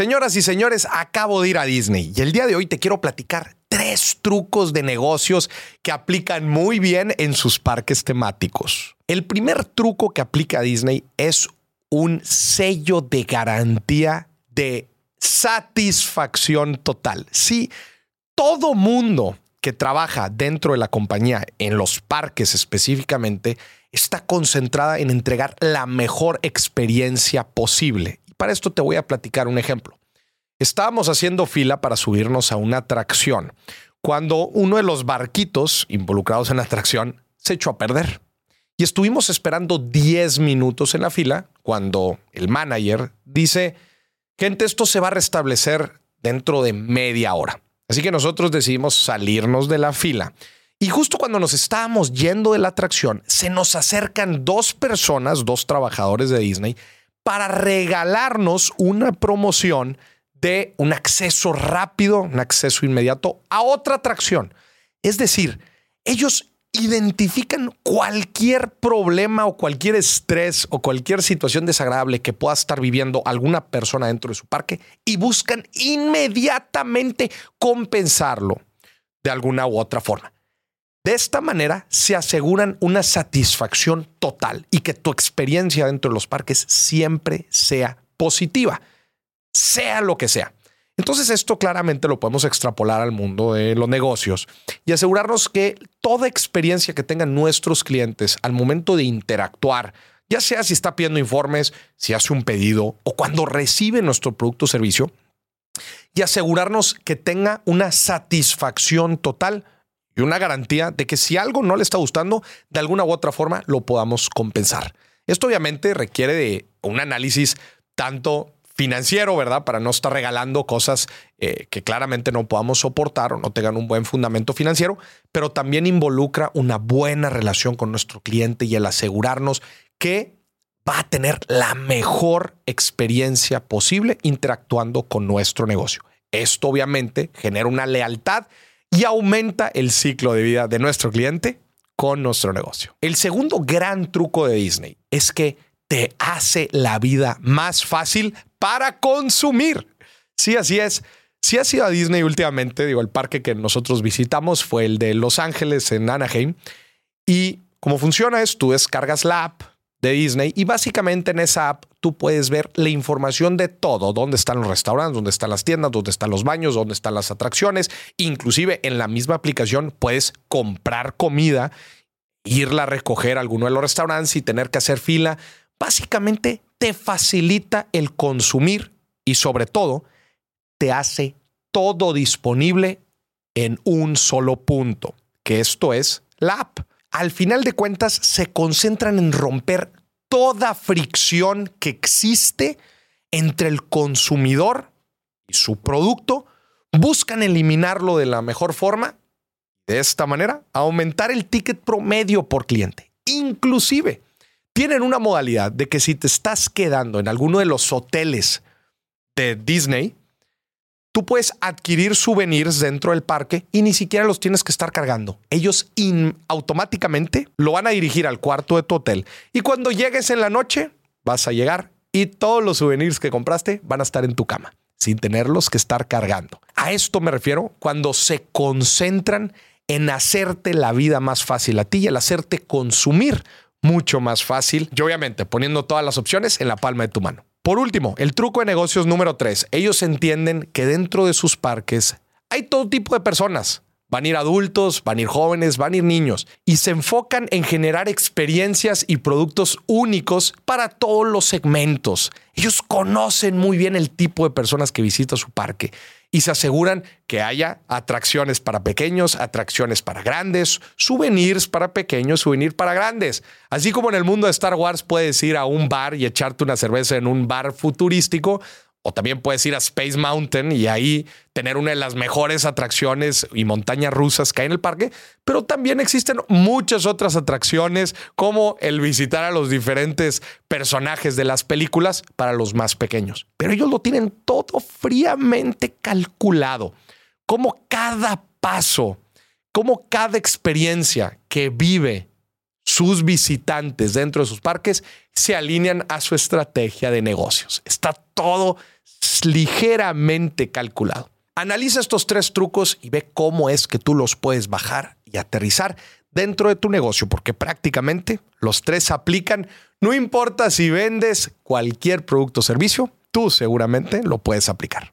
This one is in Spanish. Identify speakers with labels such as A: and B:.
A: Señoras y señores, acabo de ir a Disney y el día de hoy te quiero platicar tres trucos de negocios que aplican muy bien en sus parques temáticos. El primer truco que aplica Disney es un sello de garantía de satisfacción total. Sí, todo mundo que trabaja dentro de la compañía, en los parques específicamente, está concentrada en entregar la mejor experiencia posible. Para esto te voy a platicar un ejemplo. Estábamos haciendo fila para subirnos a una atracción cuando uno de los barquitos involucrados en la atracción se echó a perder. Y estuvimos esperando 10 minutos en la fila cuando el manager dice, gente, esto se va a restablecer dentro de media hora. Así que nosotros decidimos salirnos de la fila. Y justo cuando nos estábamos yendo de la atracción, se nos acercan dos personas, dos trabajadores de Disney, para regalarnos una promoción de un acceso rápido, un acceso inmediato a otra atracción. Es decir, ellos identifican cualquier problema o cualquier estrés o cualquier situación desagradable que pueda estar viviendo alguna persona dentro de su parque y buscan inmediatamente compensarlo de alguna u otra forma. De esta manera se aseguran una satisfacción total y que tu experiencia dentro de los parques siempre sea positiva, sea lo que sea. Entonces esto claramente lo podemos extrapolar al mundo de los negocios y asegurarnos que toda experiencia que tengan nuestros clientes al momento de interactuar, ya sea si está pidiendo informes, si hace un pedido o cuando recibe nuestro producto o servicio, y asegurarnos que tenga una satisfacción total y una garantía de que si algo no le está gustando, de alguna u otra forma lo podamos compensar. Esto obviamente requiere de un análisis tanto financiero, ¿verdad? Para no estar regalando cosas eh, que claramente no podamos soportar o no tengan un buen fundamento financiero, pero también involucra una buena relación con nuestro cliente y el asegurarnos que va a tener la mejor experiencia posible interactuando con nuestro negocio. Esto obviamente genera una lealtad y aumenta el ciclo de vida de nuestro cliente con nuestro negocio. El segundo gran truco de Disney es que te hace la vida más fácil para consumir. Sí, así es. Si has ido a Disney últimamente, digo, el parque que nosotros visitamos fue el de Los Ángeles en Anaheim. Y cómo funciona es, tú descargas la app de Disney y básicamente en esa app tú puedes ver la información de todo, dónde están los restaurantes, dónde están las tiendas, dónde están los baños, dónde están las atracciones. Inclusive en la misma aplicación puedes comprar comida, irla a recoger a alguno de los restaurantes y tener que hacer fila básicamente te facilita el consumir y sobre todo te hace todo disponible en un solo punto, que esto es la app. Al final de cuentas se concentran en romper toda fricción que existe entre el consumidor y su producto, buscan eliminarlo de la mejor forma, de esta manera, aumentar el ticket promedio por cliente. Inclusive, tienen una modalidad de que si te estás quedando en alguno de los hoteles de Disney, tú puedes adquirir souvenirs dentro del parque y ni siquiera los tienes que estar cargando. Ellos automáticamente lo van a dirigir al cuarto de tu hotel. Y cuando llegues en la noche, vas a llegar y todos los souvenirs que compraste van a estar en tu cama, sin tenerlos que estar cargando. A esto me refiero cuando se concentran en hacerte la vida más fácil a ti y el hacerte consumir mucho más fácil y obviamente poniendo todas las opciones en la palma de tu mano. Por último, el truco de negocios número 3. Ellos entienden que dentro de sus parques hay todo tipo de personas. Van a ir adultos, van a ir jóvenes, van a ir niños y se enfocan en generar experiencias y productos únicos para todos los segmentos. Ellos conocen muy bien el tipo de personas que visitan su parque y se aseguran que haya atracciones para pequeños, atracciones para grandes, souvenirs para pequeños, souvenirs para grandes. Así como en el mundo de Star Wars puedes ir a un bar y echarte una cerveza en un bar futurístico, o también puedes ir a Space Mountain y ahí tener una de las mejores atracciones y montañas rusas que hay en el parque. Pero también existen muchas otras atracciones, como el visitar a los diferentes personajes de las películas para los más pequeños. Pero ellos lo tienen todo fríamente calculado. Como cada paso, como cada experiencia que vive sus visitantes dentro de sus parques se alinean a su estrategia de negocios. Está todo ligeramente calculado. Analiza estos tres trucos y ve cómo es que tú los puedes bajar y aterrizar dentro de tu negocio, porque prácticamente los tres aplican, no importa si vendes cualquier producto o servicio, tú seguramente lo puedes aplicar.